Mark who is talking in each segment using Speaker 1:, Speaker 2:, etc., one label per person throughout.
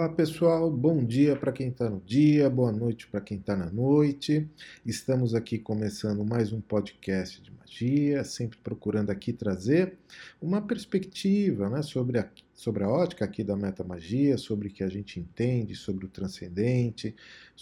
Speaker 1: Olá pessoal, bom dia para quem está no dia, boa noite para quem está na noite. Estamos aqui começando mais um podcast de magia, sempre procurando aqui trazer uma perspectiva né, sobre, a, sobre a ótica aqui da metamagia, sobre o que a gente entende, sobre o transcendente.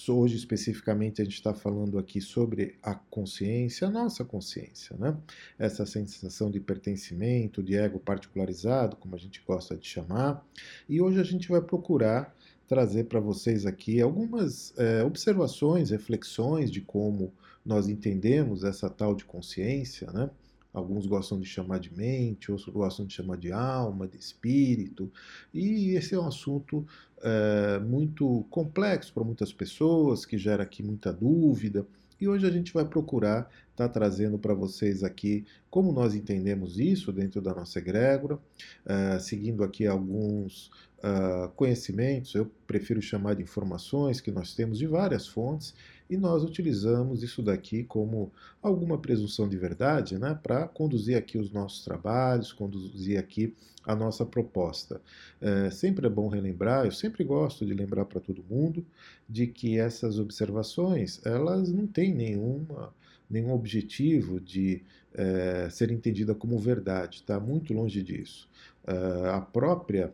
Speaker 1: Hoje especificamente a gente está falando aqui sobre a consciência, a nossa consciência, né? essa sensação de pertencimento, de ego particularizado, como a gente gosta de chamar. E hoje a gente vai procurar trazer para vocês aqui algumas é, observações, reflexões de como nós entendemos essa tal de consciência, né? Alguns gostam de chamar de mente, outros gostam de chamar de alma, de espírito, e esse é um assunto é, muito complexo para muitas pessoas, que gera aqui muita dúvida. E hoje a gente vai procurar estar tá trazendo para vocês aqui como nós entendemos isso dentro da nossa egrégora, uh, seguindo aqui alguns uh, conhecimentos, eu prefiro chamar de informações que nós temos de várias fontes e nós utilizamos isso daqui como alguma presunção de verdade, né, para conduzir aqui os nossos trabalhos, conduzir aqui a nossa proposta. É, sempre é bom relembrar, eu sempre gosto de lembrar para todo mundo de que essas observações elas não têm nenhuma nenhum objetivo de é, ser entendida como verdade, está muito longe disso. É, a própria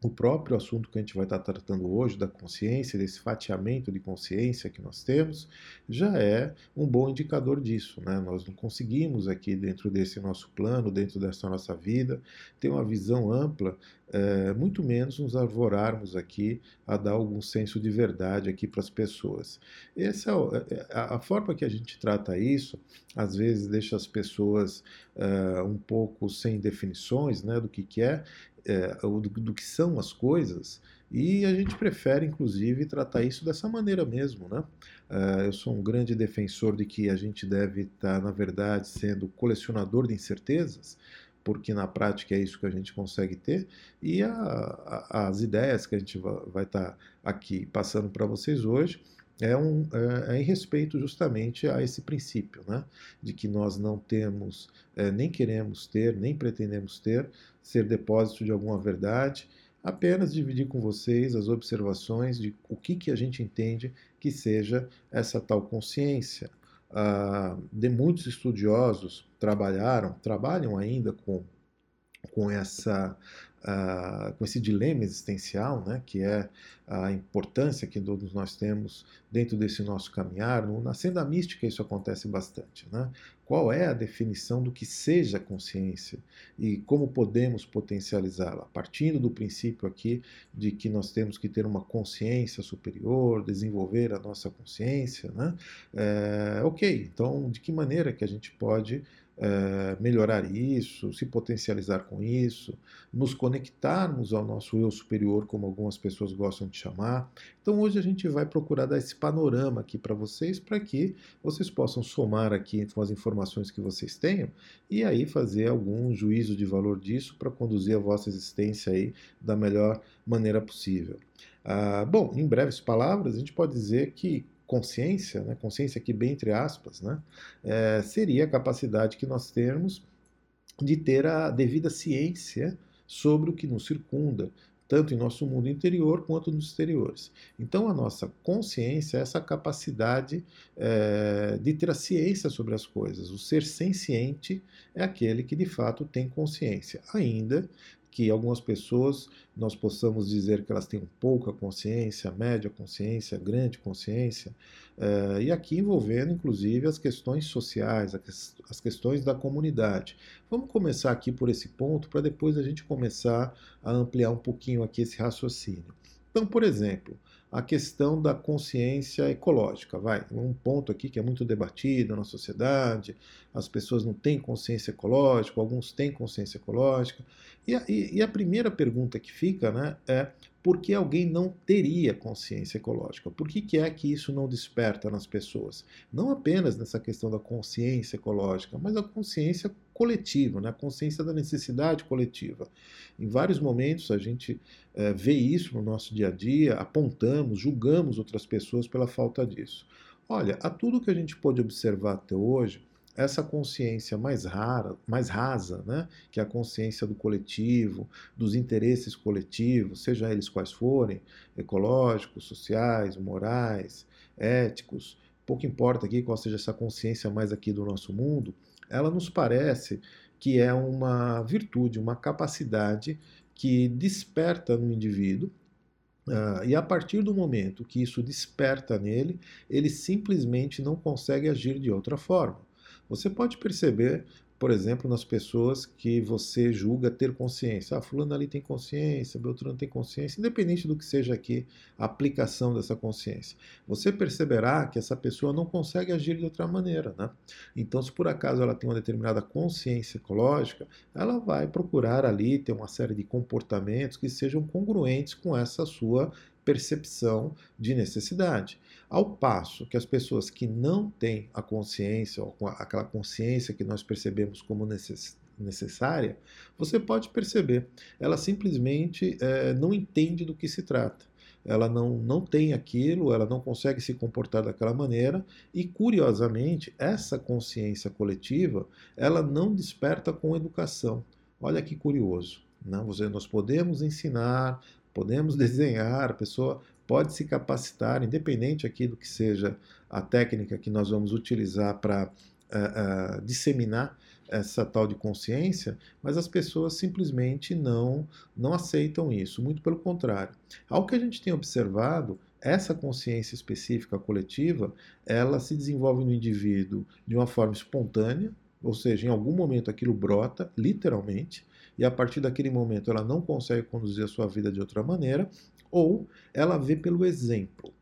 Speaker 1: o próprio assunto que a gente vai estar tratando hoje, da consciência, desse fatiamento de consciência que nós temos, já é um bom indicador disso. Né? Nós não conseguimos aqui, dentro desse nosso plano, dentro dessa nossa vida, ter uma visão ampla, é, muito menos nos arvorarmos aqui a dar algum senso de verdade aqui para as pessoas. Essa é, é a, a, forma que a gente trata isso, às vezes deixa as pessoas é, um pouco sem definições né, do que, que é, é, do, do, que são as coisas, e a gente prefere, inclusive, tratar isso dessa maneira mesmo. Né? Uh, eu sou um grande defensor de que a gente deve estar, na verdade, sendo colecionador de incertezas, porque na prática é isso que a gente consegue ter, e a, a, as ideias que a gente vai, estar aqui passando para vocês hoje é, um, é, é, em respeito justamente a esse princípio, né? de que nós não temos, é, nem queremos ter, nem pretendemos ter, ser depósito de alguma verdade, apenas dividir com vocês as observações de o que, que a gente entende que seja essa tal consciência. Ah, de muitos estudiosos trabalharam, trabalham ainda com, com essa uh, com esse dilema existencial, né, que é a importância que todos nós temos dentro desse nosso caminhar. Na senda mística isso acontece bastante. Né? Qual é a definição do que seja consciência e como podemos potencializá-la? Partindo do princípio aqui de que nós temos que ter uma consciência superior, desenvolver a nossa consciência, né? É, ok, então de que maneira que a gente pode é, melhorar isso, se potencializar com isso, nos conectarmos ao nosso eu superior, como algumas pessoas gostam de chamar. Então hoje a gente vai procurar dar esse panorama aqui para vocês, para que vocês possam somar aqui com as informações que vocês tenham e aí fazer algum juízo de valor disso para conduzir a vossa existência aí da melhor maneira possível. Ah, bom, em breves palavras, a gente pode dizer que consciência, né, consciência aqui bem entre aspas, né, é, seria a capacidade que nós temos de ter a devida ciência sobre o que nos circunda, tanto em nosso mundo interior quanto nos exteriores. Então, a nossa consciência é essa capacidade é, de ter a ciência sobre as coisas. O ser senciente é aquele que de fato tem consciência, ainda que algumas pessoas nós possamos dizer que elas têm pouca consciência, média consciência, grande consciência, uh, e aqui envolvendo inclusive as questões sociais, as questões da comunidade. Vamos começar aqui por esse ponto para depois a gente começar a ampliar um pouquinho aqui esse raciocínio. Então, por exemplo, a questão da consciência ecológica. Vai, um ponto aqui que é muito debatido na sociedade, as pessoas não têm consciência ecológica, alguns têm consciência ecológica. E a, e a primeira pergunta que fica né, é por que alguém não teria consciência ecológica? Por que, que é que isso não desperta nas pessoas? Não apenas nessa questão da consciência ecológica, mas a consciência coletiva, né? a consciência da necessidade coletiva. Em vários momentos a gente é, vê isso no nosso dia a dia, apontamos, julgamos outras pessoas pela falta disso. Olha, a tudo que a gente pode observar até hoje, essa consciência mais rara, mais rasa, né, que é a consciência do coletivo, dos interesses coletivos, seja eles quais forem, ecológicos, sociais, morais, éticos, pouco importa aqui qual seja essa consciência mais aqui do nosso mundo, ela nos parece que é uma virtude, uma capacidade que desperta no indivíduo Uh, e a partir do momento que isso desperta nele, ele simplesmente não consegue agir de outra forma. Você pode perceber por exemplo, nas pessoas que você julga ter consciência. Ah, fulano ali tem consciência, Beltrano tem consciência, independente do que seja aqui a aplicação dessa consciência. Você perceberá que essa pessoa não consegue agir de outra maneira, né? Então, se por acaso ela tem uma determinada consciência ecológica, ela vai procurar ali ter uma série de comportamentos que sejam congruentes com essa sua percepção de necessidade. Ao passo que as pessoas que não têm a consciência, ou aquela consciência que nós percebemos como necessária, você pode perceber, ela simplesmente é, não entende do que se trata. Ela não, não tem aquilo, ela não consegue se comportar daquela maneira, e curiosamente, essa consciência coletiva, ela não desperta com educação. Olha que curioso. Não, né? nós podemos ensinar, podemos desenhar, a pessoa pode se capacitar, independente aqui do que seja a técnica que nós vamos utilizar para uh, uh, disseminar essa tal de consciência, mas as pessoas simplesmente não não aceitam isso, muito pelo contrário. Ao que a gente tem observado, essa consciência específica coletiva, ela se desenvolve no indivíduo de uma forma espontânea, ou seja, em algum momento aquilo brota, literalmente, e a partir daquele momento ela não consegue conduzir a sua vida de outra maneira, ou ela vê pelo exemplo.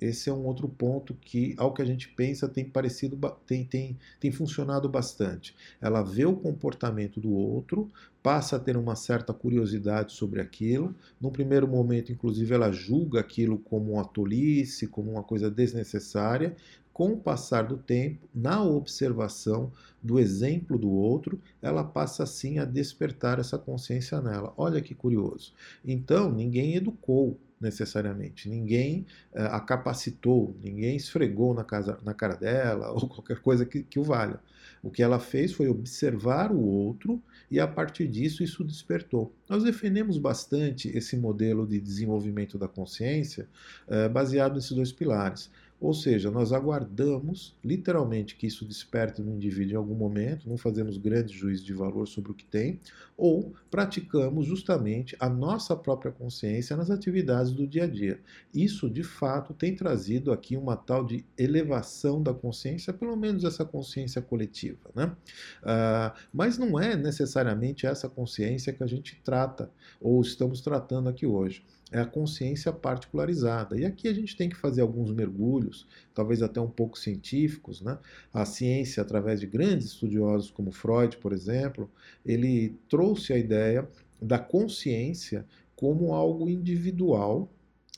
Speaker 1: Esse é um outro ponto que, ao que a gente pensa, tem parecido, tem, tem, tem funcionado bastante. Ela vê o comportamento do outro, passa a ter uma certa curiosidade sobre aquilo. Num primeiro momento, inclusive, ela julga aquilo como uma tolice, como uma coisa desnecessária, com o passar do tempo, na observação do exemplo do outro, ela passa assim a despertar essa consciência nela. Olha que curioso. Então, ninguém educou necessariamente, ninguém uh, a capacitou, ninguém esfregou na, casa, na cara dela ou qualquer coisa que, que o valha. O que ela fez foi observar o outro e a partir disso isso despertou. Nós defendemos bastante esse modelo de desenvolvimento da consciência uh, baseado nesses dois pilares. Ou seja, nós aguardamos literalmente que isso desperte no indivíduo em algum momento, não fazemos grandes juízos de valor sobre o que tem, ou praticamos justamente a nossa própria consciência nas atividades do dia a dia. Isso, de fato, tem trazido aqui uma tal de elevação da consciência, pelo menos essa consciência coletiva. Né? Uh, mas não é necessariamente essa consciência que a gente trata ou estamos tratando aqui hoje é a consciência particularizada. E aqui a gente tem que fazer alguns mergulhos, talvez até um pouco científicos. Né? A ciência, através de grandes estudiosos como Freud, por exemplo, ele trouxe a ideia da consciência como algo individual,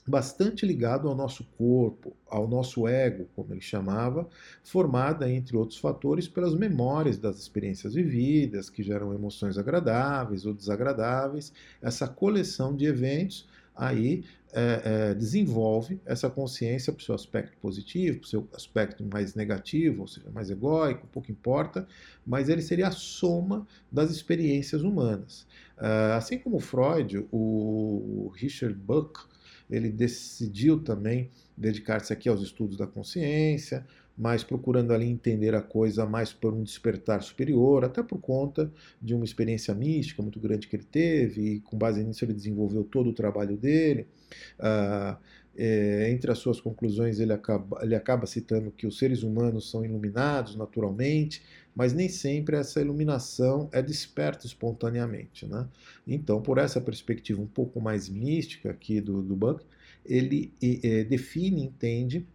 Speaker 1: bastante ligado ao nosso corpo, ao nosso ego, como ele chamava, formada, entre outros fatores, pelas memórias das experiências vividas, que geram emoções agradáveis ou desagradáveis, essa coleção de eventos aí é, é, desenvolve essa consciência para o seu aspecto positivo, para o seu aspecto mais negativo, ou seja, mais egóico, pouco importa, mas ele seria a soma das experiências humanas. Uh, assim como Freud, o Richard Buck, ele decidiu também dedicar-se aqui aos estudos da consciência, mas procurando ali entender a coisa mais por um despertar superior, até por conta de uma experiência mística muito grande que ele teve, e com base nisso ele desenvolveu todo o trabalho dele. É, entre as suas conclusões, ele acaba, ele acaba citando que os seres humanos são iluminados naturalmente, mas nem sempre essa iluminação é desperta espontaneamente. Né? Então, por essa perspectiva um pouco mais mística aqui do, do Buck, ele é, define, entende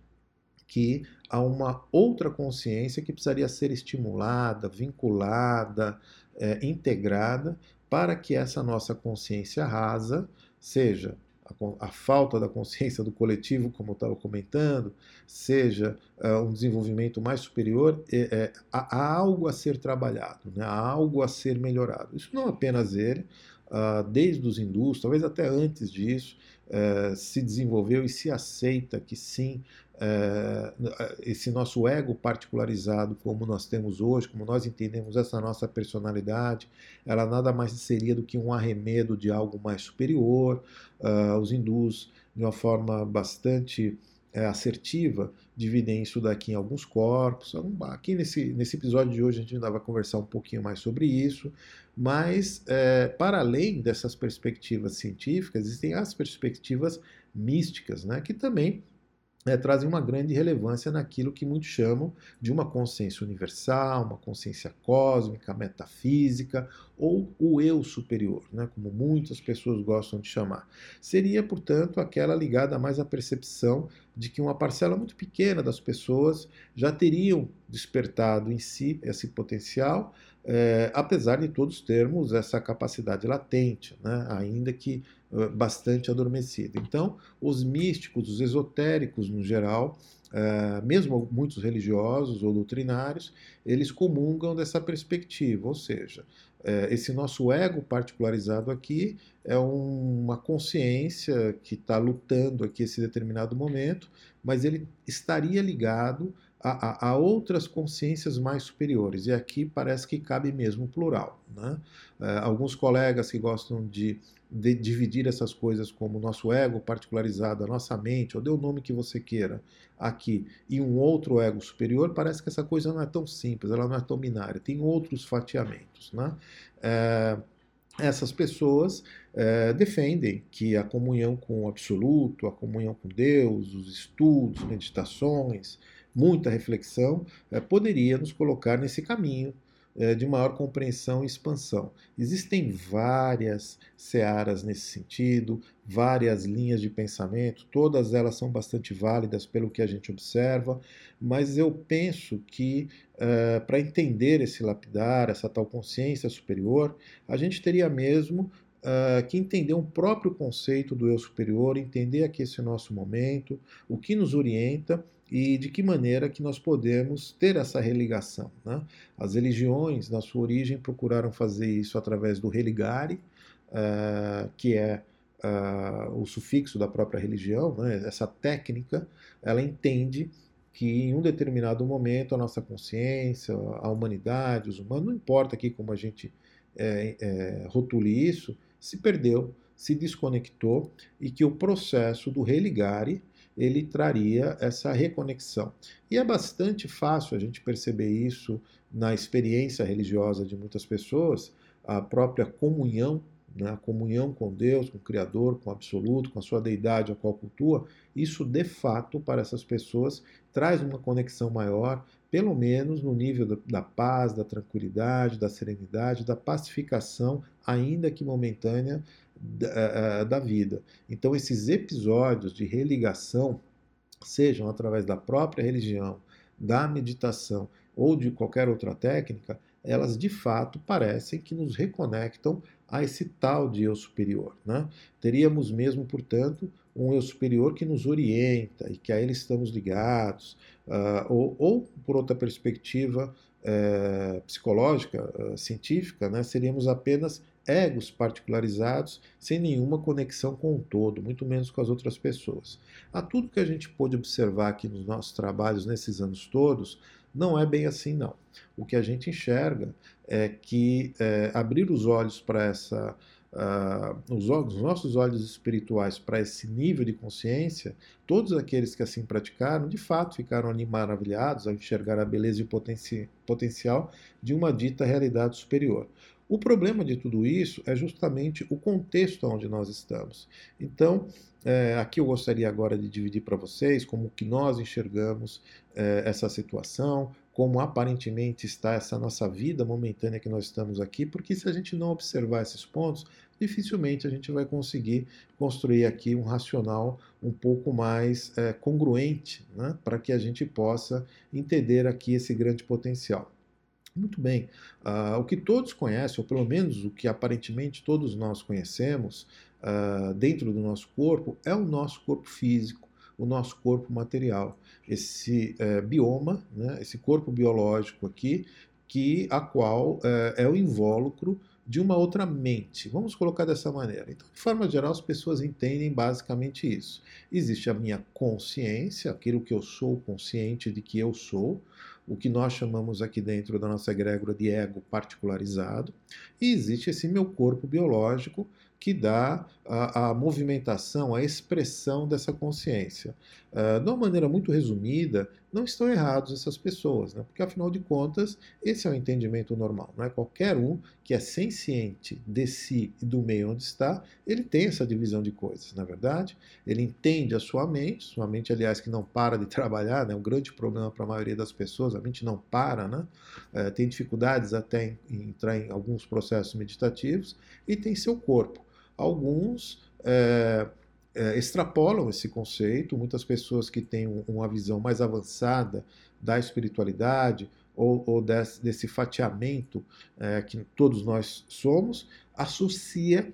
Speaker 1: que há uma outra consciência que precisaria ser estimulada, vinculada, é, integrada, para que essa nossa consciência rasa, seja a, a falta da consciência do coletivo, como eu estava comentando, seja uh, um desenvolvimento mais superior, é, é, há, há, algo a ser trabalhado, né? há algo a ser melhorado. Isso não apenas ele, uh, desde os hindus, talvez até antes disso, uh, se desenvolveu e se aceita que sim, esse nosso ego particularizado, como nós temos hoje, como nós entendemos essa nossa personalidade, ela nada mais seria do que um arremedo de algo mais superior. Uh, os hindus, de uma forma bastante é, assertiva, dividem isso daqui em alguns corpos. Aqui nesse, nesse episódio de hoje a gente ainda vai conversar um pouquinho mais sobre isso, mas é, para além dessas perspectivas científicas, existem as perspectivas místicas, né, que também é, trazem uma grande relevância naquilo que muitos chamam de uma consciência universal, uma consciência cósmica, metafísica, ou o eu superior, né, como muitas pessoas gostam de chamar. Seria, portanto, aquela ligada mais à percepção de que uma parcela muito pequena das pessoas já teriam despertado em si esse potencial, é, apesar de todos termos essa capacidade latente, né, ainda que bastante adormecida. Então, os místicos, os esotéricos no geral, mesmo muitos religiosos ou doutrinários, eles comungam dessa perspectiva, ou seja, esse nosso ego particularizado aqui é um, uma consciência que está lutando aqui esse determinado momento, mas ele estaria ligado a, a, outras consciências mais superiores. E aqui parece que cabe mesmo plural. Né? Alguns colegas que gostam de, de, dividir essas coisas como nosso ego particularizado, a nossa mente, ou dê o nome que você queira aqui, e um outro ego superior, parece que essa coisa não é tão simples, ela não é tão binária, tem outros fatiamentos. Né? É, essas pessoas é, defendem que a comunhão com o absoluto, a comunhão com Deus, os estudos, meditações, muita reflexão, é, poderia nos colocar nesse caminho de maior compreensão e expansão. Existem várias searas nesse sentido, várias linhas de pensamento, todas elas são bastante válidas pelo que a gente observa, mas eu penso que é, para entender esse lapidar, essa tal consciência superior, a gente teria mesmo Uh, que entender um próprio conceito do eu superior, entender aqui esse nosso momento, o que nos orienta e de que maneira que nós podemos ter essa religação. Né? As religiões, na sua origem, procuraram fazer isso através do religare, uh, que é uh, o sufixo da própria religião. Né? Essa técnica, ela entende que em um determinado momento a nossa consciência, a humanidade, os humanos, não importa aqui como a gente é, é, rotule isso, se perdeu, se desconectou e que o processo do religare ele traria essa reconexão. E é bastante fácil a gente perceber isso na experiência religiosa de muitas pessoas, a própria comunhão, né, a comunhão com Deus, com o Criador, com o Absoluto, com a sua deidade a qual cultua, isso de fato para essas pessoas traz uma conexão maior, pelo menos no nível da, da paz, da tranquilidade, da serenidade, da pacificação, ainda que momentânea, da, eh, eh, da vida. Então, esses episódios de religação, sejam através da própria religião, da meditação ou de qualquer outra técnica, elas de fato parecem que nos reconectam a esse tal de eu superior. Né? Teríamos mesmo, portanto, um eu superior que nos orienta e que a ele estamos ligados, uh, ou, ou, por outra perspectiva uh, psicológica, uh, científica, né, seríamos apenas egos particularizados, sem nenhuma conexão com o todo, muito menos com as outras pessoas. A tudo que a gente pôde observar aqui nos nossos trabalhos nesses anos todos, não é bem assim não. O que a gente enxerga é que é, abrir os olhos para essa Uh, os, olhos, os, nossos olhos espirituais para esse nível de consciência, todos aqueles que assim praticaram, de fato ficaram ali maravilhados ao enxergar a beleza e o potenci potencial de uma dita realidade superior. O problema de tudo isso é justamente o contexto onde nós estamos. Então, é, aqui eu gostaria agora de dividir para vocês como que nós enxergamos é, essa situação, como aparentemente está essa nossa vida momentânea que nós estamos aqui, porque se a gente não observar esses pontos, dificilmente a gente vai conseguir construir aqui um racional um pouco mais é, congruente, né, para que a gente possa entender aqui esse grande potencial. Muito bem. Uh, o que todos conhecem, ou pelo menos o que aparentemente todos nós conhecemos uh, dentro do nosso corpo, é o nosso corpo físico, o nosso corpo material. Esse uh, bioma, né, esse corpo biológico aqui, que a qual é o invólucro de uma outra mente. Vamos colocar dessa maneira. Então, de forma geral, as pessoas entendem basicamente isso. Existe a minha consciência, aquilo que eu sou consciente de que eu sou, o que nós chamamos aqui dentro da nossa egrégora de ego particularizado, e existe esse meu corpo biológico que dá a, a movimentação, a expressão dessa consciência. Uh, de uma maneira muito resumida, não estão errados essas pessoas, né? porque afinal de contas, esse é o entendimento normal. Não é qualquer um que é senciente de si e do meio onde está, ele tem essa divisão de coisas, na é verdade. Ele entende a sua mente, sua mente, aliás, que não para de trabalhar, né? é um grande problema para a maioria das pessoas, a mente não para, né? Uh, tem dificuldades até em, em entrar em alguns processos meditativos, e tem seu corpo. Alguns é, é, extrapolam esse conceito, muitas pessoas que têm uma visão mais avançada da espiritualidade ou, ou desse, desse, fatiamento é, que todos nós somos, associa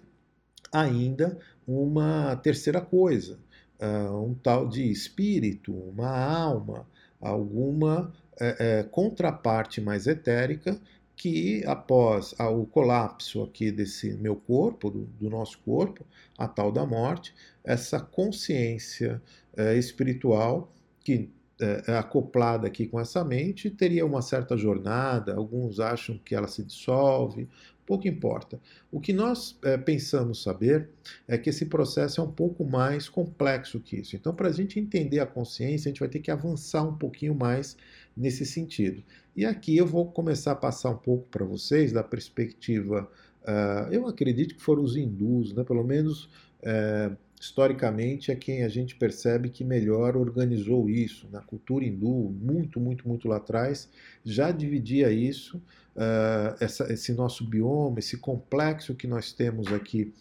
Speaker 1: ainda uma terceira coisa, uh, um tal de espírito, uma alma, alguma é, é, contraparte mais etérica que após o colapso aqui desse meu corpo, do, do nosso corpo, a tal da morte, essa consciência é, espiritual que é, é, acoplada aqui com essa mente teria uma certa jornada, alguns acham que ela se dissolve, pouco importa. O que nós é, pensamos saber é que esse processo é um pouco mais complexo que isso. Então, para a gente entender a consciência, a gente vai ter que avançar um pouquinho mais nesse sentido. E aqui eu vou começar a passar um pouco para vocês da perspectiva, uh, eu acredito que foram os hindus, né? pelo menos uh, historicamente é quem a gente percebe que melhor organizou isso. Na cultura hindu, muito, muito, muito lá atrás, já dividia isso, uh, essa, esse nosso bioma, esse complexo que nós temos aqui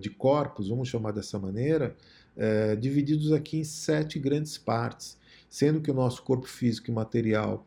Speaker 1: de corpos, vamos chamar dessa maneira, divididos aqui em sete grandes partes, sendo que o nosso corpo físico e material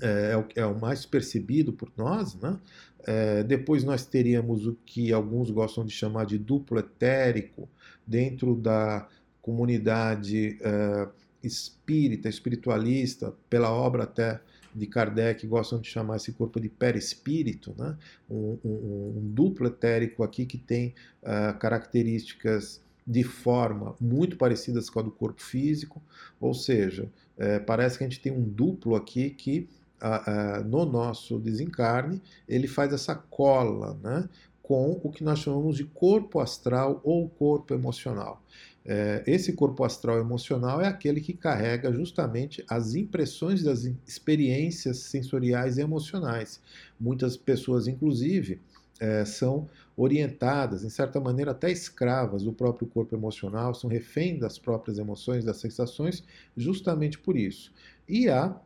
Speaker 1: é, é, o, é o mais percebido por nós, né? É, depois nós teríamos o que alguns gostam de chamar de duplo etérico, dentro da comunidade é, espírita, espiritualista, pela obra até de Kardec, gostam de chamar esse corpo de perispírito, né? um, um, um duplo etérico aqui que tem uh, características de forma muito parecidas com a do corpo físico, ou seja, é, parece que a gente tem um duplo aqui que a, a, no nosso desencarne, ele faz essa cola né, com o que nós chamamos de corpo astral ou corpo emocional. É, esse corpo astral emocional é aquele que carrega justamente as impressões das experiências sensoriais e emocionais. Muitas pessoas, inclusive, é, são orientadas, em certa maneira até escravas do próprio corpo emocional, são refém das próprias emoções, das sensações, justamente por isso. E há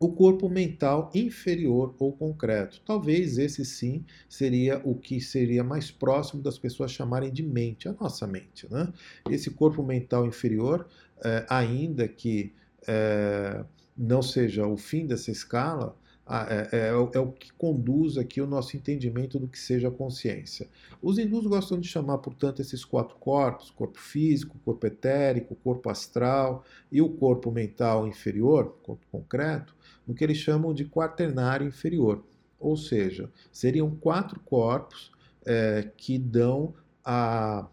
Speaker 1: o corpo mental inferior ou concreto. Talvez esse sim seria o que seria mais próximo das pessoas chamarem de mente, a nossa mente. Né? Esse corpo mental inferior, é, ainda que é, não seja o fim dessa escala, é, é, é, o que conduz aqui o nosso entendimento do que seja consciência. Os hindus gostam de chamar, portanto, esses quatro corpos: corpo físico, corpo etérico, corpo astral e o corpo mental inferior, corpo concreto, no que eles chamam de quaternário inferior. Ou seja, seriam quatro corpos é, que dão a,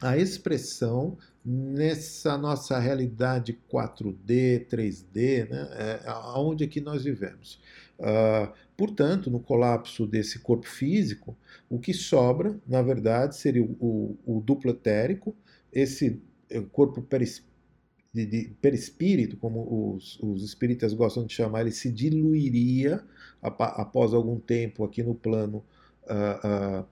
Speaker 1: a expressão nessa nossa realidade 4D, 3D, né, é, onde aqui nós vivemos. Uh, portanto, no colapso desse corpo físico, o que sobra, na verdade, seria o, o, o duplo etérico, esse eh, corpo perispírito, de, de perispírito, como os, os espíritas gostam de chamar, ele se diluiria após algum tempo aqui no plano uh, uh,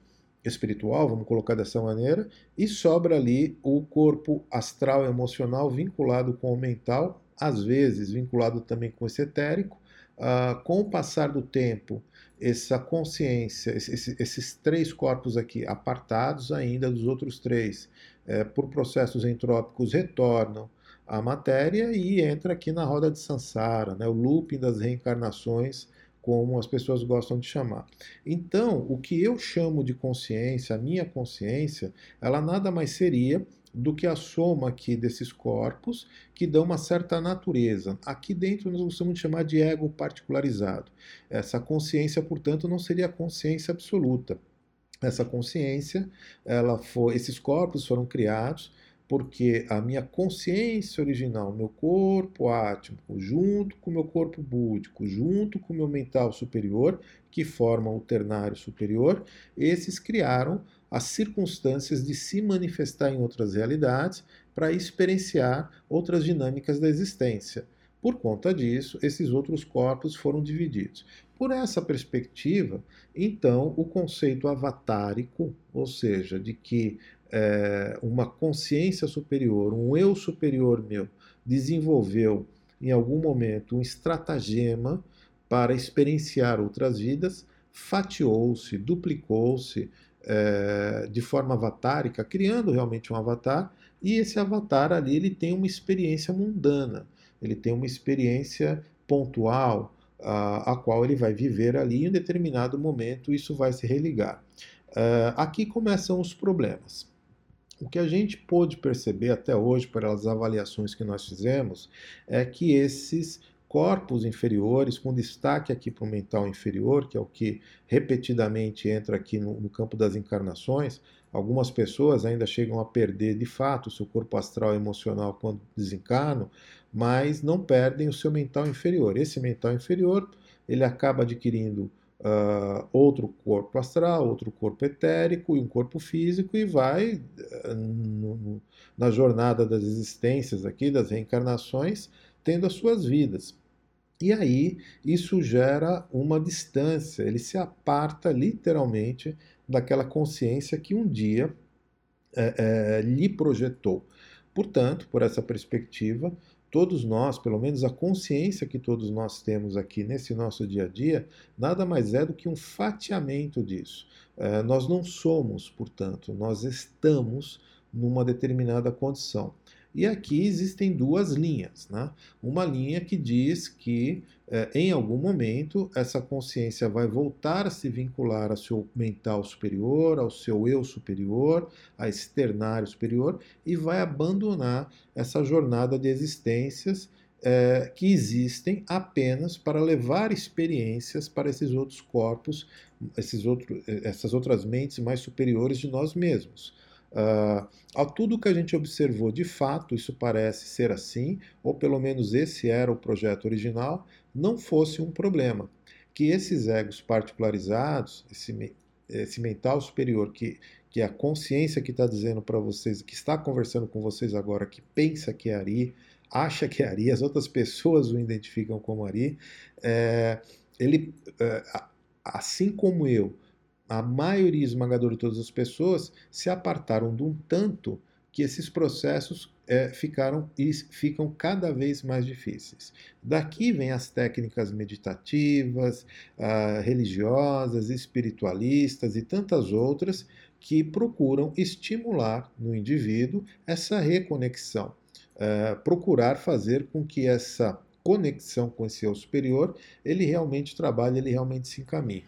Speaker 1: espiritual, vamos colocar dessa maneira, e sobra ali o corpo astral emocional vinculado com o mental, às vezes vinculado também com esse etérico. Uh, com o passar do tempo, essa consciência, esses, esses três corpos aqui, apartados ainda dos outros três, é, por processos entrópicos, retornam a matéria e entra aqui na roda de Sansara, né, o looping das reencarnações, como as pessoas gostam de chamar. Então, o que eu chamo de consciência, a minha consciência, ela nada mais seria do que a soma aqui desses corpos que dão uma certa natureza. Aqui dentro nós gostamos de chamar de ego particularizado. Essa consciência, portanto, não seria a consciência absoluta. Essa consciência, ela foi, esses corpos foram criados porque a minha consciência original, meu corpo átmico, junto com o meu corpo búdico, junto com o meu mental superior, que formam o ternário superior, esses criaram as circunstâncias de se manifestar em outras realidades para experienciar outras dinâmicas da existência. Por conta disso, esses outros corpos foram divididos. Por essa perspectiva, então, o conceito avatárico, ou seja, de que é, uma consciência superior, um eu superior meu, desenvolveu em algum momento um estratagema para experienciar outras vidas, fatiou-se, duplicou-se é, de forma avatárica, criando realmente um avatar, e esse avatar ali ele tem uma experiência mundana, ele tem uma experiência pontual, a, a qual ele vai viver ali em um determinado momento, isso vai se religar. Uh, aqui começam os problemas. O que a gente pôde perceber até hoje, pelas avaliações que nós fizemos, é que esses corpos inferiores, com destaque aqui para o mental inferior, que é o que repetidamente entra aqui no, no, campo das encarnações, algumas pessoas ainda chegam a perder de fato o seu corpo astral e emocional quando desencarnam, mas não perdem o seu mental inferior. Esse mental inferior ele acaba adquirindo uh, outro corpo astral, outro corpo etérico e um corpo físico e vai uh, no, na jornada das existências aqui, das reencarnações, tendo as suas vidas. E aí isso gera uma distância, ele se aparta literalmente daquela consciência que um dia é, é, lhe projetou. Portanto, por essa perspectiva, todos nós, pelo menos a consciência que todos nós temos aqui nesse nosso dia a dia, nada mais é do que um fatiamento disso. É, nós não somos, portanto, nós estamos numa determinada condição. E aqui existem duas linhas. Né? Uma linha que diz que é, em algum momento essa consciência vai voltar a se vincular ao seu mental superior, ao seu eu superior, a externário superior e vai abandonar essa jornada de existências é, que existem apenas para levar experiências para esses outros corpos, esses outros, essas outras mentes mais superiores de nós mesmos. Uh, a tudo que a gente observou de fato, isso parece ser assim, ou pelo menos esse era o projeto original, não fosse um problema. Que esses egos particularizados, esse, esse mental superior, que, que é a consciência que está dizendo para vocês, que está conversando com vocês agora, que pensa que é Ari, acha que é Ari, as outras pessoas o identificam como Ari, é, ele, é, assim como eu, a maioria esmagadora de todas as pessoas se apartaram de um tanto que esses processos é, ficaram e ficam cada vez mais difíceis. Daqui vem as técnicas meditativas, ah, religiosas, espiritualistas e tantas outras que procuram estimular no indivíduo essa reconexão, ah, procurar fazer com que essa conexão com esse eu superior ele realmente trabalhe, ele realmente se encaminhe.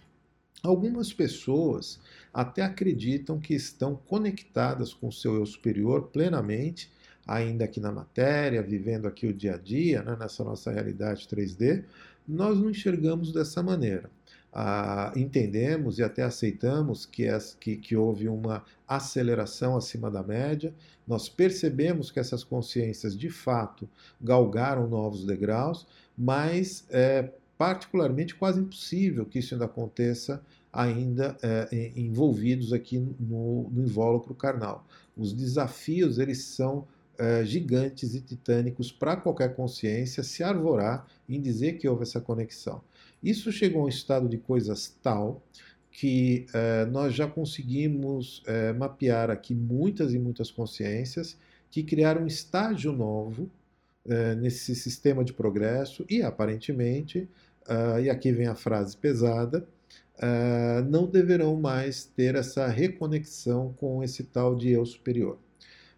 Speaker 1: Algumas pessoas até acreditam que estão conectadas com o seu eu superior plenamente, ainda aqui na matéria, vivendo aqui o dia a dia, né, nessa nossa realidade 3D. Nós não enxergamos dessa maneira. Ah, entendemos e até aceitamos que, é, que, que houve uma aceleração acima da média, nós percebemos que essas consciências de fato galgaram novos degraus, mas é, particularmente quase impossível que isso ainda aconteça ainda é, envolvidos aqui no, no invólucro carnal. Os desafios eles são é, gigantes e titânicos para qualquer consciência se arvorar em dizer que houve essa conexão. Isso chegou a um estado de coisas tal que é, nós já conseguimos é, mapear aqui muitas e muitas consciências que criaram um estágio novo é, nesse sistema de progresso e aparentemente uh, e aqui vem a frase pesada, uh, não deverão mais ter essa reconexão com esse tal de eu superior.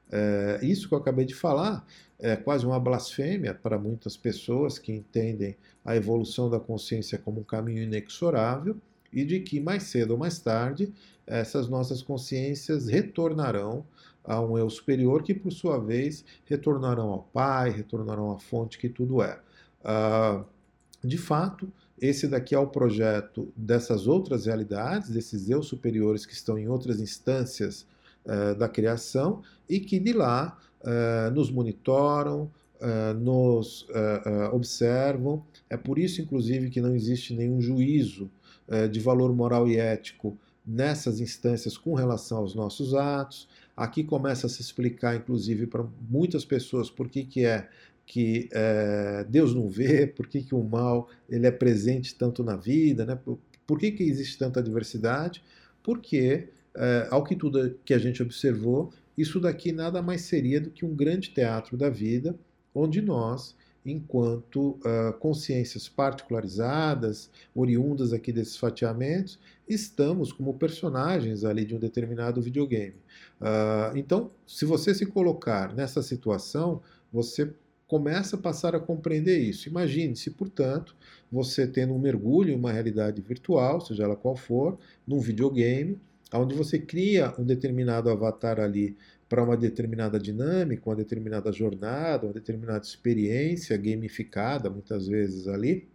Speaker 1: Uh, isso que eu acabei de falar é quase uma blasfêmia para muitas pessoas que entendem a evolução da consciência como um caminho inexorável e de que mais cedo ou mais tarde essas nossas consciências retornarão a um eu superior, que por sua vez retornarão ao Pai, retornarão à fonte que tudo é. Uh, de fato, esse daqui é o projeto dessas outras realidades, desses eu superiores que estão em outras instâncias uh, da criação e que de lá uh, nos monitoram, nos observam. É por isso, inclusive, que não existe nenhum juízo de valor moral e ético nessas instâncias com relação aos nossos atos. Aqui começa a se explicar, inclusive, para muitas pessoas por que, que é que é, Deus não vê, por que, que o mal ele é presente tanto na vida, né? por, por que, que existe tanta diversidade? Porque, é, ao que tudo que a gente observou, isso daqui nada mais seria do que um grande teatro da vida, onde nós enquanto uh, consciências particularizadas, oriundas aqui desses fatiamentos, estamos como personagens ali de um determinado videogame. Uh, então, se você se colocar nessa situação, você começa a passar a compreender isso. Imagine se, portanto, você tendo um mergulho em uma realidade virtual, seja ela qual for, num videogame, onde você cria um determinado avatar ali para uma determinada dinâmica, uma determinada jornada, uma determinada experiência gamificada, muitas vezes ali.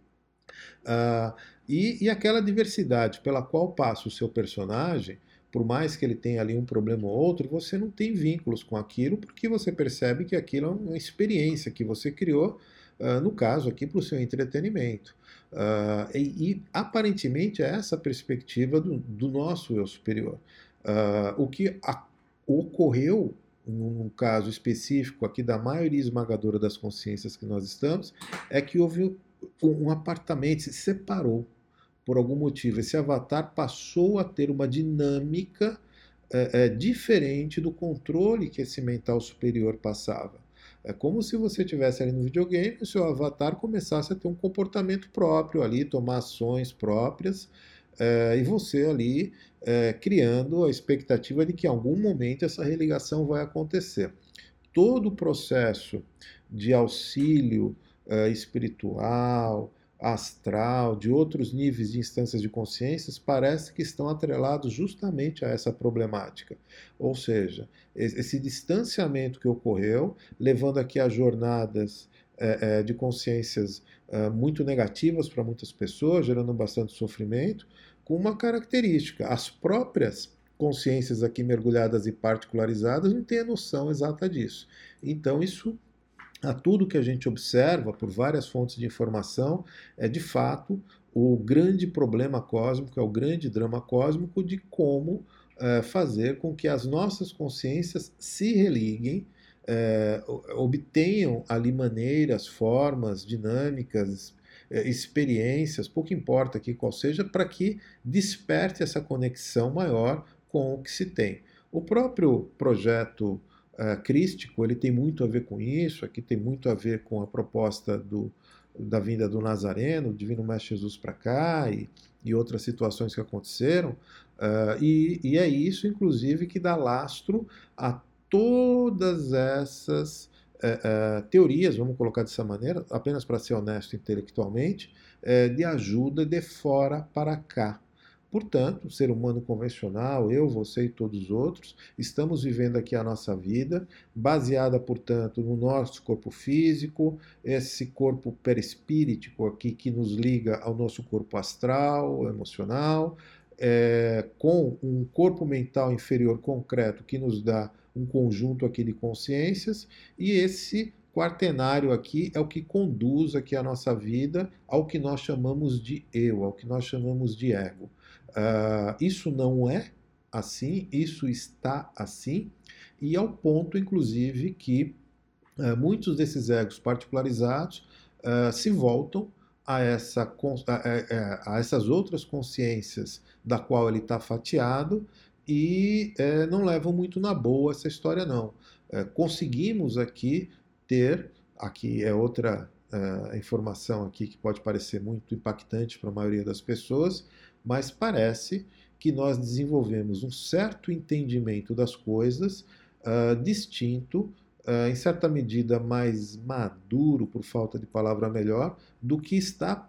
Speaker 1: Uh, e, e aquela diversidade pela qual passa o seu personagem, por mais que ele tenha ali um problema ou outro, você não tem vínculos com aquilo, porque você percebe que aquilo é uma experiência que você criou, uh, no caso aqui, para o seu entretenimento. Uh, e, e, aparentemente é essa perspectiva do, do nosso eu superior. Uh, o que a, ocorreu, num caso específico aqui da maioria esmagadora das consciências que nós estamos, é que houve um apartamento, se separou por algum motivo. Esse avatar passou a ter uma dinâmica é, é, diferente do controle que esse mental superior passava. É como se você tivesse ali no videogame e o seu avatar começasse a ter um comportamento próprio ali, tomar ações próprias, é, e você ali é, criando a expectativa de que em algum momento essa religação vai acontecer. Todo o processo de auxílio espiritual, astral, de outros níveis de instâncias de consciências, parece que estão atrelados justamente a essa problemática. Ou seja, esse distanciamento que ocorreu, levando aqui a jornadas é, é, de consciências é, muito negativas para muitas pessoas, gerando bastante sofrimento, com uma característica: as próprias consciências aqui mergulhadas e particularizadas não têm a noção exata disso. Então, isso a tudo que a gente observa por várias fontes de informação é de fato o grande problema cósmico, é o grande drama cósmico de como é, fazer com que as nossas consciências se religuem, é, obtenham ali maneiras, formas, dinâmicas, é, experiências, pouco importa aqui qual seja, para que desperte essa conexão maior com o que se tem. O próprio projeto uh, crístico ele tem muito a ver com isso, aqui tem muito a ver com a proposta do, da vinda do Nazareno, o Divino Mestre Jesus para cá e, e, outras situações que aconteceram, uh, e, e é isso, inclusive, que dá lastro a todas essas é, teorias, vamos colocar dessa maneira, apenas para ser honesto intelectualmente, de ajuda de fora para cá. Portanto, o ser humano convencional, eu, você e todos os outros, estamos vivendo aqui a nossa vida, baseada, portanto, no nosso corpo físico, esse corpo perispíritico aqui que nos liga ao nosso corpo astral, emocional, é, com um corpo mental inferior concreto que nos dá um conjunto aqui de consciências, e esse quaternário aqui é o que conduz aqui a nossa vida ao que nós chamamos de eu, ao que nós chamamos de ego. Uh, isso não é assim, isso está assim, e ao ponto, inclusive, que uh, muitos desses egos particularizados uh, se voltam a, essa, a, a, essas outras consciências da qual ele está fatiado e é, não levam muito na boa essa história, não. É, conseguimos aqui ter, aqui é outra é, informação aqui que pode parecer muito impactante para a maioria das pessoas, mas parece que nós desenvolvemos um certo entendimento das coisas uh, distinto, uh, em certa medida mais maduro, por falta de palavra melhor, do que está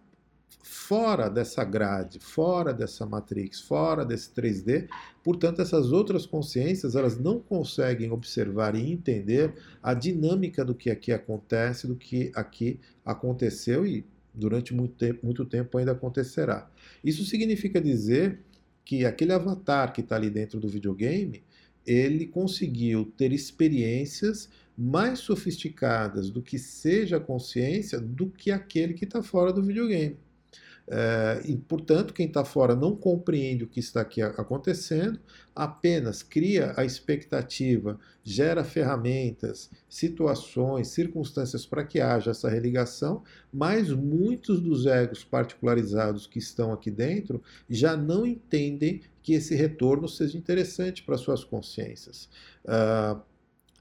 Speaker 1: fora dessa grade, fora dessa matrix, fora desse 3D. Portanto, essas outras consciências, elas não conseguem observar e entender a dinâmica do que aqui acontece, do que aqui aconteceu e durante muito tempo, muito tempo ainda acontecerá. Isso significa dizer que aquele avatar que está ali dentro do videogame, ele conseguiu ter experiências mais sofisticadas do que seja a consciência do que aquele que está fora do videogame. É, e, portanto, quem está fora não compreende o que está aqui acontecendo, apenas cria a expectativa, gera ferramentas, situações, circunstâncias para que haja essa religação, mas muitos dos egos particularizados que estão aqui dentro já não entendem que esse retorno seja interessante para suas consciências. Uh,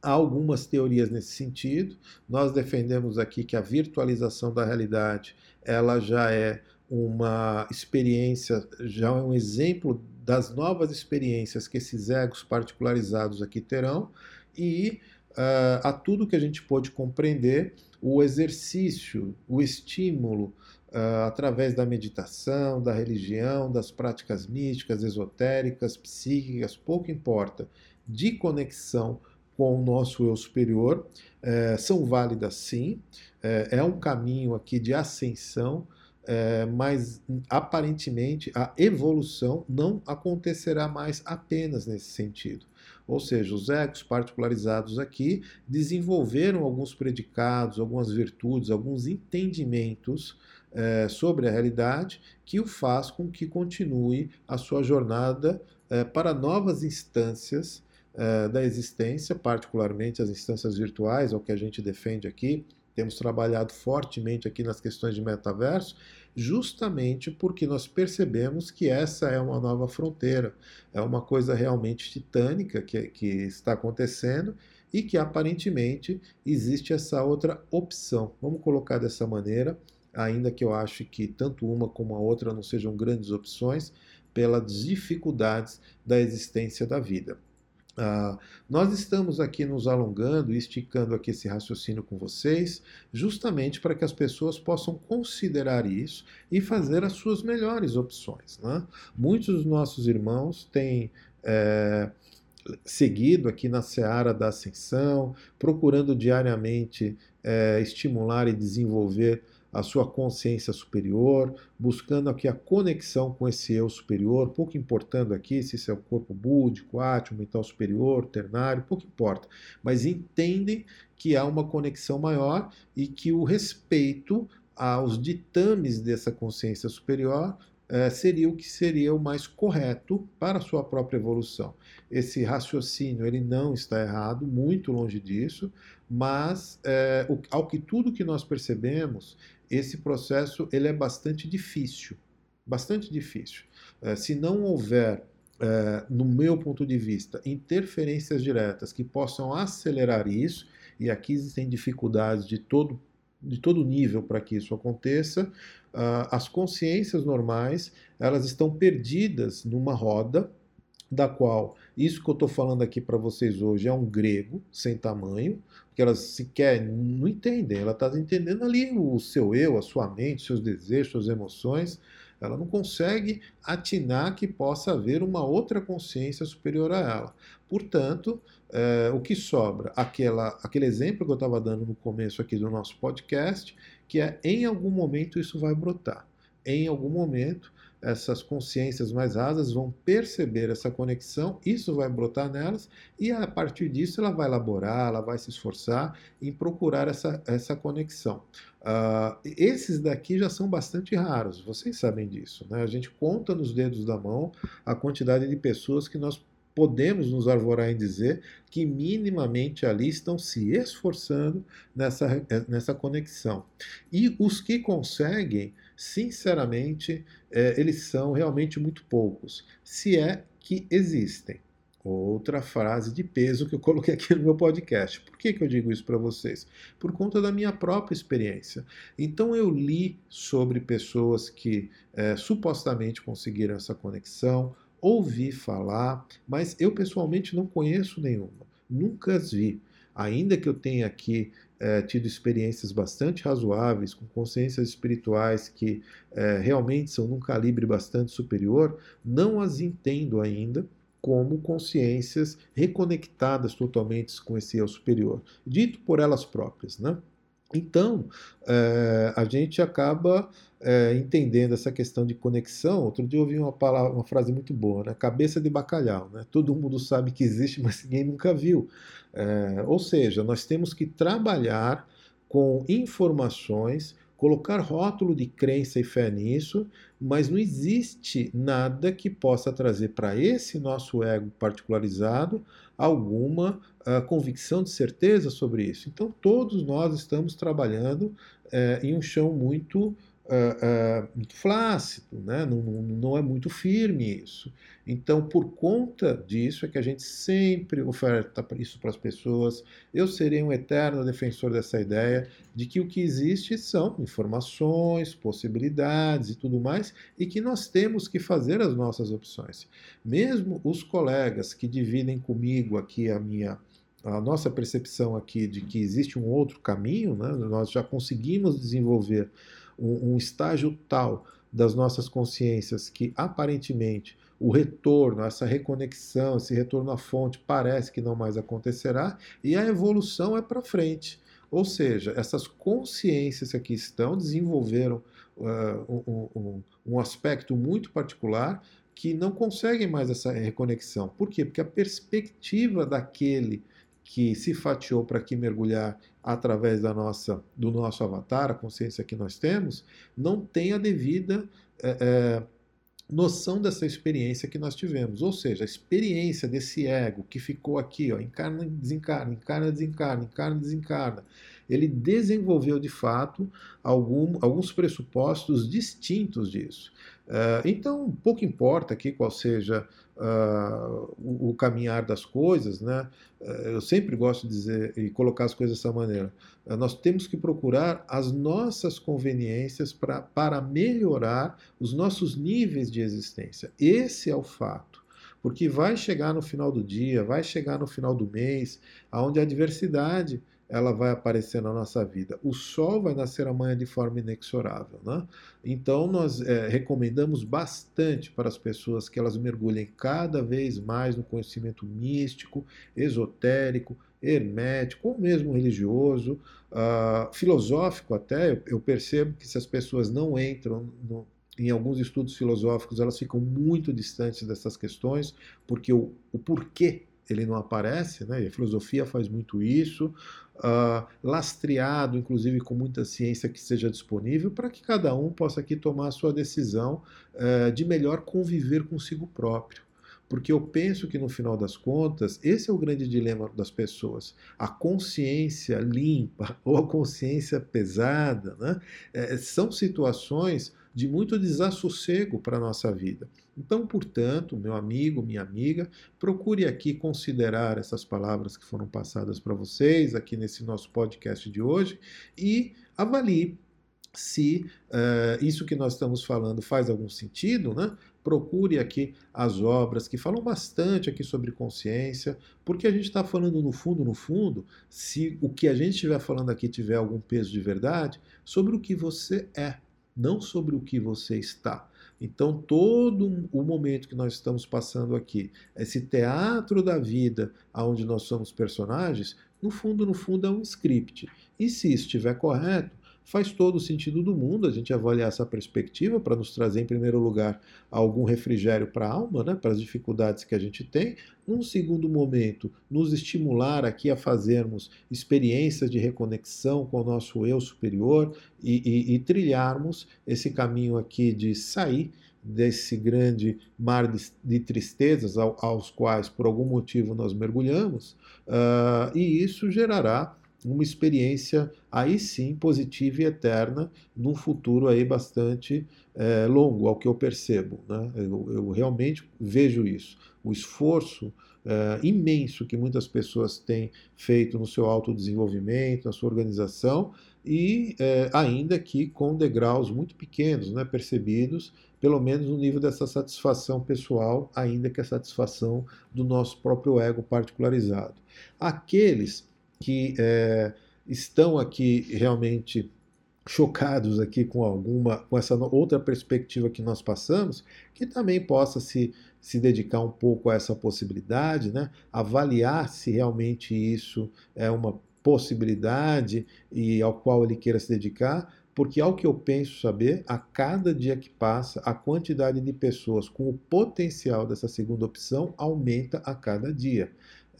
Speaker 1: Há algumas teorias nesse sentido. Nós defendemos aqui que a virtualização da realidade ela já é uma experiência, já é um exemplo das novas experiências que esses egos particularizados aqui terão, e uh, a tudo que a gente pôde compreender, o exercício, o estímulo, uh, através da meditação, da religião, das práticas místicas, esotéricas, psíquicas, pouco importa, de conexão com o nosso eu superior, uh, são válidas sim, é um caminho aqui de ascensão, é, mas aparentemente a evolução não acontecerá mais apenas nesse sentido. Ou seja, os egos particularizados aqui desenvolveram alguns predicados, algumas virtudes, alguns entendimentos é, sobre a realidade que o faz com que continue a sua jornada é, para novas instâncias é, da existência, particularmente as instâncias virtuais, é o que a gente defende aqui, temos trabalhado fortemente aqui nas questões de metaverso, justamente porque nós percebemos que essa é uma nova fronteira, é uma coisa realmente titânica que, que está acontecendo e que aparentemente existe essa outra opção. Vamos colocar dessa maneira, ainda que eu acho que tanto uma como a outra não sejam grandes opções, pelas dificuldades da existência da vida. Uh, nós estamos aqui nos alongando e esticando aqui esse raciocínio com vocês, justamente para que as pessoas possam considerar isso e fazer as suas melhores opções. Né? Muitos dos nossos irmãos têm é, seguido aqui na seara da ascensão, procurando diariamente é, estimular e desenvolver a sua consciência superior, buscando aqui a conexão com esse eu superior, pouco importando aqui se isso é o corpo búdico, átimo, mental superior, ternário, pouco importa, mas entendem que há uma conexão maior e que o respeito aos ditames dessa consciência superior é, seria o que seria o mais correto para a sua própria evolução. Esse raciocínio ele não está errado, muito longe disso, mas é, o, ao que tudo que nós percebemos, esse processo ele é bastante difícil, bastante difícil. É, se não houver, é, no meu ponto de vista, interferências diretas que possam acelerar isso, e aqui existem dificuldades de todo de todo nível para que isso aconteça, uh, as consciências normais elas estão perdidas numa roda da qual isso que eu estou falando aqui para vocês hoje é um grego sem tamanho, porque elas sequer não entendem, ela está entendendo ali o seu eu, a sua mente, seus desejos, suas emoções, ela não consegue atinar que possa haver uma outra consciência superior a ela. Portanto, é, o que sobra? Aquela, aquele exemplo que eu estava dando no começo aqui do nosso podcast, que é em algum momento isso vai brotar. Em algum momento essas consciências mais rasas vão perceber essa conexão, isso vai brotar nelas e a partir disso ela vai elaborar, ela vai se esforçar em procurar essa, essa conexão. Uh, esses daqui já são bastante raros, vocês sabem disso. Né? A gente conta nos dedos da mão a quantidade de pessoas que nós podemos nos arvorar em dizer que minimamente ali estão se esforçando nessa, nessa conexão. E os que conseguem, sinceramente, é, eles são realmente muito poucos, se é que existem. Outra frase de peso que eu coloquei aqui no meu podcast. Por que, que eu digo isso para vocês? Por conta da minha própria experiência. Então eu li sobre pessoas que é, supostamente conseguiram essa conexão, ouvi falar, mas eu pessoalmente não conheço nenhuma, nunca as vi. ainda que eu tenha aqui é, tido experiências bastante razoáveis, com consciências espirituais que é, realmente são num calibre bastante superior, não as entendo ainda como consciências reconectadas totalmente com esse eu superior, dito por elas próprias, né? Então, é, a gente acaba é, entendendo essa questão de conexão. Outro dia eu ouvi uma, palavra, uma frase muito boa, né? cabeça de bacalhau. Né? Todo mundo sabe que existe, mas ninguém nunca viu. É, ou seja, nós temos que trabalhar com informações, colocar rótulo de crença e fé nisso, mas não existe nada que possa trazer para esse nosso ego particularizado alguma uh, convicção de certeza sobre isso. Então, todos nós estamos trabalhando uh, em um chão muito uh, muito flácido, né? Não, não, não, é muito firme isso. Então, por conta disso, é que a gente sempre oferta isso para as pessoas. Eu serei um eterno defensor dessa ideia de que o que existe são informações, possibilidades e tudo mais, e que nós temos que fazer as nossas opções. Mesmo os colegas que dividem comigo aqui a minha a nossa percepção aqui de que existe um outro caminho, né? nós já conseguimos desenvolver um, um estágio tal das nossas consciências que aparentemente o retorno, essa reconexão, esse retorno à fonte parece que não mais acontecerá e a evolução é para frente. Ou seja, essas consciências que aqui estão desenvolveram uh, um, um, um aspecto muito particular que não conseguem mais essa reconexão. Por quê? Porque a perspectiva daquele que se fatiou para aqui mergulhar através da nossa, do nosso avatar, a consciência que nós temos, não tem a devida é, é, noção dessa experiência que nós tivemos. Ou seja, a experiência desse ego que ficou aqui, ó, encarna, desencarna, encarna, desencarna, encarna, desencarna. Ele desenvolveu de fato algum, alguns pressupostos distintos disso. Uh, então, pouco importa aqui qual seja uh, o, o, caminhar das coisas, né? Uh, eu sempre gosto de dizer e colocar as coisas dessa maneira. Uh, nós temos que procurar as nossas conveniências pra, para melhorar os nossos níveis de existência. Esse é o fato. Porque vai chegar no final do dia, vai chegar no final do mês, onde a adversidade ela vai aparecer na nossa vida. O sol vai nascer amanhã de forma inexorável. Né? Então, nós é, recomendamos bastante para as pessoas que elas mergulhem cada vez mais no conhecimento místico, esotérico, hermético, ou mesmo religioso, uh, filosófico até. Eu percebo que se as pessoas não entram no, em alguns estudos filosóficos, elas ficam muito distantes dessas questões, porque o, o porquê ele não aparece, né? E a filosofia faz muito isso, uh, lastreado, inclusive com muita ciência que seja disponível, para que cada um possa aqui tomar a sua decisão uh, de melhor conviver consigo próprio. Porque eu penso que no final das contas, esse é o grande dilema das pessoas. A consciência limpa ou a consciência pesada né? É, são situações de muito desassossego para a nossa vida. Então, portanto, meu amigo, minha amiga, procure aqui considerar essas palavras que foram passadas para vocês aqui nesse nosso podcast de hoje e avalie se uh, isso que nós estamos falando faz algum sentido, né? Procure aqui as obras que falam bastante aqui sobre consciência, porque a gente está falando no fundo, no fundo, se o que a gente estiver falando aqui tiver algum peso de verdade, sobre o que você é não sobre o que você está. Então, todo o momento que nós estamos passando aqui, esse teatro da vida, onde nós somos personagens, no fundo, no fundo, é um script. E se estiver correto, faz todo o sentido do mundo a gente avaliar essa perspectiva para nos trazer, em primeiro lugar, algum refrigério para a alma, né, para as dificuldades que a gente tem. Num segundo momento, nos estimular aqui a fazermos experiências de reconexão com o nosso eu superior e, e, e trilharmos esse caminho aqui de sair desse grande mar de, de tristezas ao, aos quais, por algum motivo, nós mergulhamos, uh, e isso gerará uma experiência aí sim positiva e eterna num futuro aí bastante é, longo, ao que eu percebo. Né? Eu, eu, realmente vejo isso. O esforço é, imenso que muitas pessoas têm feito no seu autodesenvolvimento, na sua organização, e é, ainda que com degraus muito pequenos, né, percebidos, pelo menos no nível dessa satisfação pessoal, ainda que a satisfação do nosso próprio ego particularizado. Aqueles que é, estão aqui realmente chocados aqui com alguma com essa outra perspectiva que nós passamos, que também possa se, se dedicar um pouco a essa possibilidade, né? avaliar se realmente isso é uma possibilidade e ao qual ele queira se dedicar, porque ao que eu penso saber, a cada dia que passa, a quantidade de pessoas com o potencial dessa segunda opção aumenta a cada dia.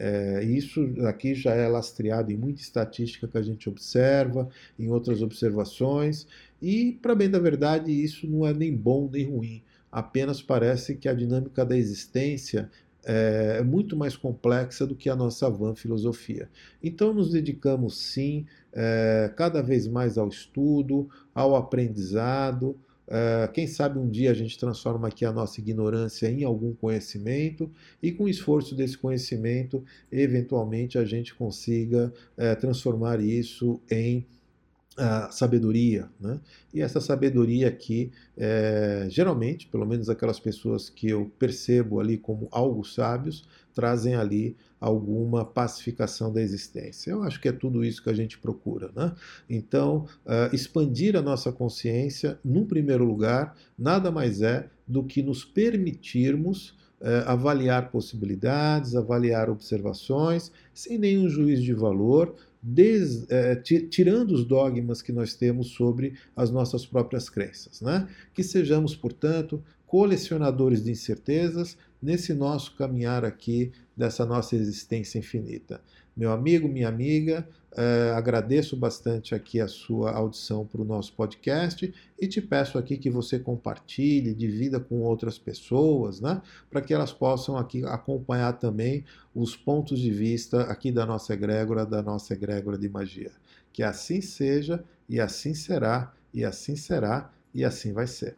Speaker 1: É, isso aqui já é lastreado em muita estatística que a gente observa, em outras observações, e, para bem da verdade, isso não é nem bom nem ruim, apenas parece que a dinâmica da existência é, é muito mais complexa do que a nossa van filosofia. Então, nos dedicamos sim, é, cada vez mais ao estudo, ao aprendizado, quem sabe um dia a gente transforma aqui a nossa ignorância em algum conhecimento e com o esforço desse conhecimento, eventualmente a gente consiga uh, transformar isso em uh, sabedoria. Né? E essa sabedoria aqui, é, geralmente, pelo menos aquelas pessoas que eu percebo ali como algo sábios, trazem ali alguma pacificação da existência. Eu acho que é tudo isso que a gente procura. Né? Então, uh, expandir a nossa consciência, num primeiro lugar, nada mais é do que nos permitirmos uh, avaliar possibilidades, avaliar observações, sem nenhum juízo de valor, Des, eh, tirando os dogmas que nós temos sobre as nossas próprias crenças. Né? Que sejamos, portanto, colecionadores de incertezas nesse nosso caminhar aqui dessa nossa existência infinita. Meu amigo, minha amiga, eh, agradeço bastante aqui a sua audição para o nosso podcast e te peço aqui que você compartilhe, divida com outras pessoas, né, para que elas possam aqui acompanhar também os pontos de vista aqui da nossa egrégora, da nossa egrégora de magia. Que assim seja e assim será e assim será e assim vai ser.